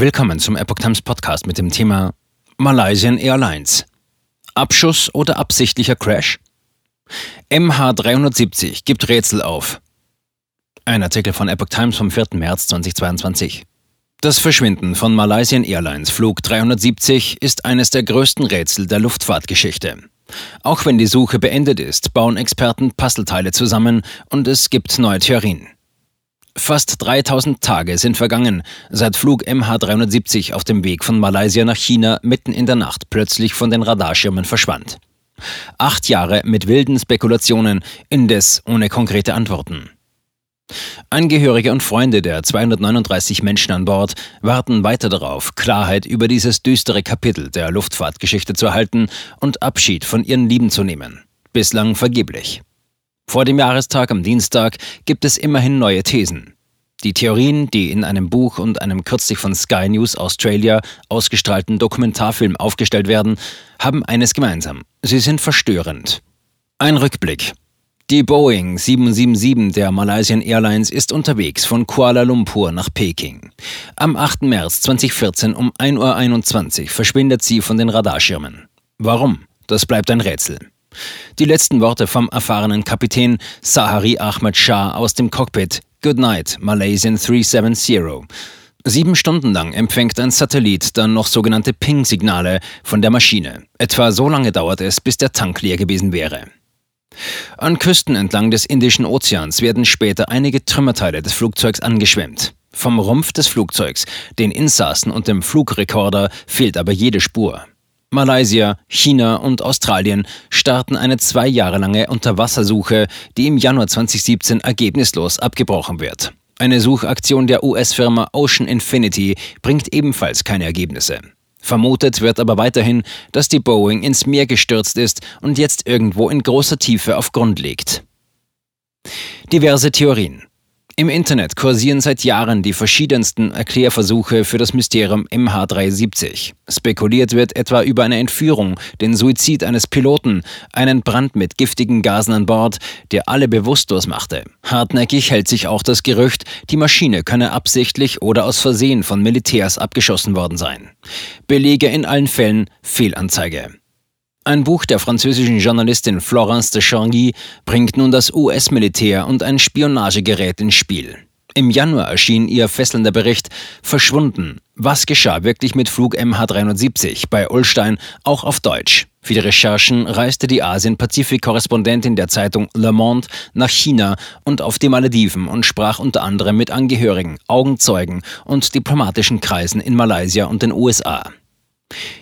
Willkommen zum Epoch Times Podcast mit dem Thema Malaysian Airlines. Abschuss oder absichtlicher Crash? MH370 gibt Rätsel auf. Ein Artikel von Epoch Times vom 4. März 2022. Das Verschwinden von Malaysian Airlines Flug 370 ist eines der größten Rätsel der Luftfahrtgeschichte. Auch wenn die Suche beendet ist, bauen Experten Puzzleteile zusammen und es gibt neue Theorien. Fast 3000 Tage sind vergangen, seit Flug MH370 auf dem Weg von Malaysia nach China mitten in der Nacht plötzlich von den Radarschirmen verschwand. Acht Jahre mit wilden Spekulationen, indes ohne konkrete Antworten. Angehörige und Freunde der 239 Menschen an Bord warten weiter darauf, Klarheit über dieses düstere Kapitel der Luftfahrtgeschichte zu erhalten und Abschied von ihren Lieben zu nehmen. Bislang vergeblich. Vor dem Jahrestag am Dienstag gibt es immerhin neue Thesen. Die Theorien, die in einem Buch und einem kürzlich von Sky News Australia ausgestrahlten Dokumentarfilm aufgestellt werden, haben eines gemeinsam. Sie sind verstörend. Ein Rückblick. Die Boeing 777 der Malaysian Airlines ist unterwegs von Kuala Lumpur nach Peking. Am 8. März 2014 um 1.21 Uhr verschwindet sie von den Radarschirmen. Warum? Das bleibt ein Rätsel. Die letzten Worte vom erfahrenen Kapitän Sahari Ahmed Shah aus dem Cockpit. Good night, Malaysian 370. Sieben Stunden lang empfängt ein Satellit dann noch sogenannte Ping-Signale von der Maschine. Etwa so lange dauert es, bis der Tank leer gewesen wäre. An Küsten entlang des Indischen Ozeans werden später einige Trümmerteile des Flugzeugs angeschwemmt. Vom Rumpf des Flugzeugs, den Insassen und dem Flugrekorder fehlt aber jede Spur. Malaysia, China und Australien starten eine zwei Jahre lange Unterwassersuche, die im Januar 2017 ergebnislos abgebrochen wird. Eine Suchaktion der US-Firma Ocean Infinity bringt ebenfalls keine Ergebnisse. Vermutet wird aber weiterhin, dass die Boeing ins Meer gestürzt ist und jetzt irgendwo in großer Tiefe auf Grund liegt. Diverse Theorien. Im Internet kursieren seit Jahren die verschiedensten Erklärversuche für das Mysterium MH370. Spekuliert wird etwa über eine Entführung, den Suizid eines Piloten, einen Brand mit giftigen Gasen an Bord, der alle bewusstlos machte. Hartnäckig hält sich auch das Gerücht, die Maschine könne absichtlich oder aus Versehen von Militärs abgeschossen worden sein. Belege in allen Fällen Fehlanzeige. Ein Buch der französischen Journalistin Florence de Changy bringt nun das US-Militär und ein Spionagegerät ins Spiel. Im Januar erschien ihr fesselnder Bericht Verschwunden. Was geschah wirklich mit Flug MH370 bei Ulstein, auch auf Deutsch? Für die Recherchen reiste die Asien-Pazifik-Korrespondentin der Zeitung Le Monde nach China und auf die Malediven und sprach unter anderem mit Angehörigen, Augenzeugen und diplomatischen Kreisen in Malaysia und den USA.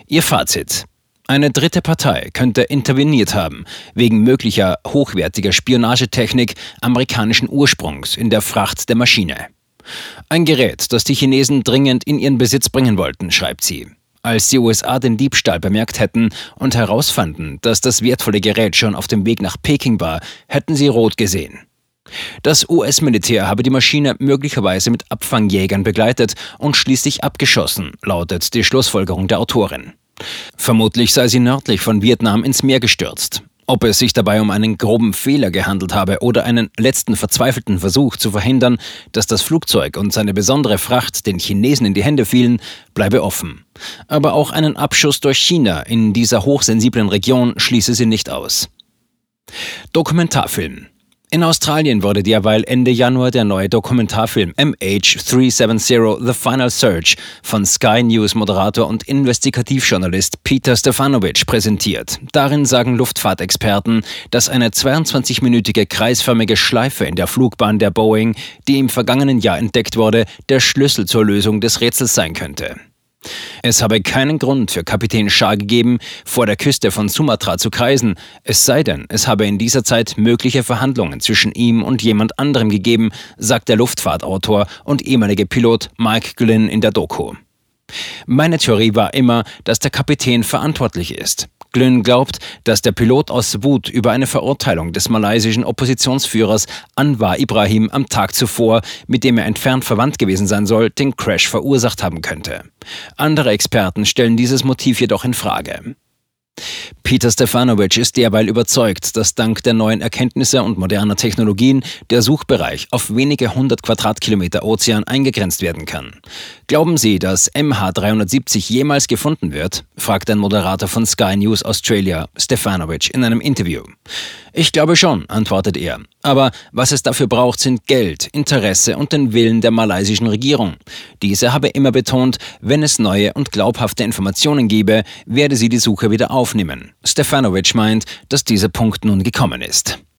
Ihr Fazit. Eine dritte Partei könnte interveniert haben, wegen möglicher hochwertiger Spionagetechnik amerikanischen Ursprungs in der Fracht der Maschine. Ein Gerät, das die Chinesen dringend in ihren Besitz bringen wollten, schreibt sie. Als die USA den Diebstahl bemerkt hätten und herausfanden, dass das wertvolle Gerät schon auf dem Weg nach Peking war, hätten sie rot gesehen. Das US-Militär habe die Maschine möglicherweise mit Abfangjägern begleitet und schließlich abgeschossen, lautet die Schlussfolgerung der Autorin. Vermutlich sei sie nördlich von Vietnam ins Meer gestürzt. Ob es sich dabei um einen groben Fehler gehandelt habe oder einen letzten verzweifelten Versuch zu verhindern, dass das Flugzeug und seine besondere Fracht den Chinesen in die Hände fielen, bleibe offen. Aber auch einen Abschuss durch China in dieser hochsensiblen Region schließe sie nicht aus. Dokumentarfilm in Australien wurde derweil Ende Januar der neue Dokumentarfilm MH370 The Final Search von Sky News Moderator und Investigativjournalist Peter Stefanovic präsentiert. Darin sagen Luftfahrtexperten, dass eine 22-minütige kreisförmige Schleife in der Flugbahn der Boeing, die im vergangenen Jahr entdeckt wurde, der Schlüssel zur Lösung des Rätsels sein könnte. Es habe keinen Grund für Kapitän Shah gegeben, vor der Küste von Sumatra zu kreisen, es sei denn, es habe in dieser Zeit mögliche Verhandlungen zwischen ihm und jemand anderem gegeben, sagt der Luftfahrtautor und ehemalige Pilot Mike Glynn in der Doku. Meine Theorie war immer, dass der Kapitän verantwortlich ist. Glynn glaubt, dass der Pilot aus Wut über eine Verurteilung des malaysischen Oppositionsführers Anwar Ibrahim am Tag zuvor, mit dem er entfernt verwandt gewesen sein soll, den Crash verursacht haben könnte. Andere Experten stellen dieses Motiv jedoch in Frage. Peter Stefanovic ist derweil überzeugt, dass dank der neuen Erkenntnisse und moderner Technologien der Suchbereich auf wenige hundert Quadratkilometer Ozean eingegrenzt werden kann. Glauben Sie, dass MH370 jemals gefunden wird? fragt ein Moderator von Sky News Australia, Stefanovic, in einem Interview. Ich glaube schon, antwortet er. Aber was es dafür braucht, sind Geld, Interesse und den Willen der malaysischen Regierung. Diese habe immer betont, wenn es neue und glaubhafte Informationen gebe, werde sie die Suche wieder aufnehmen. Stefanovic meint, dass dieser Punkt nun gekommen ist.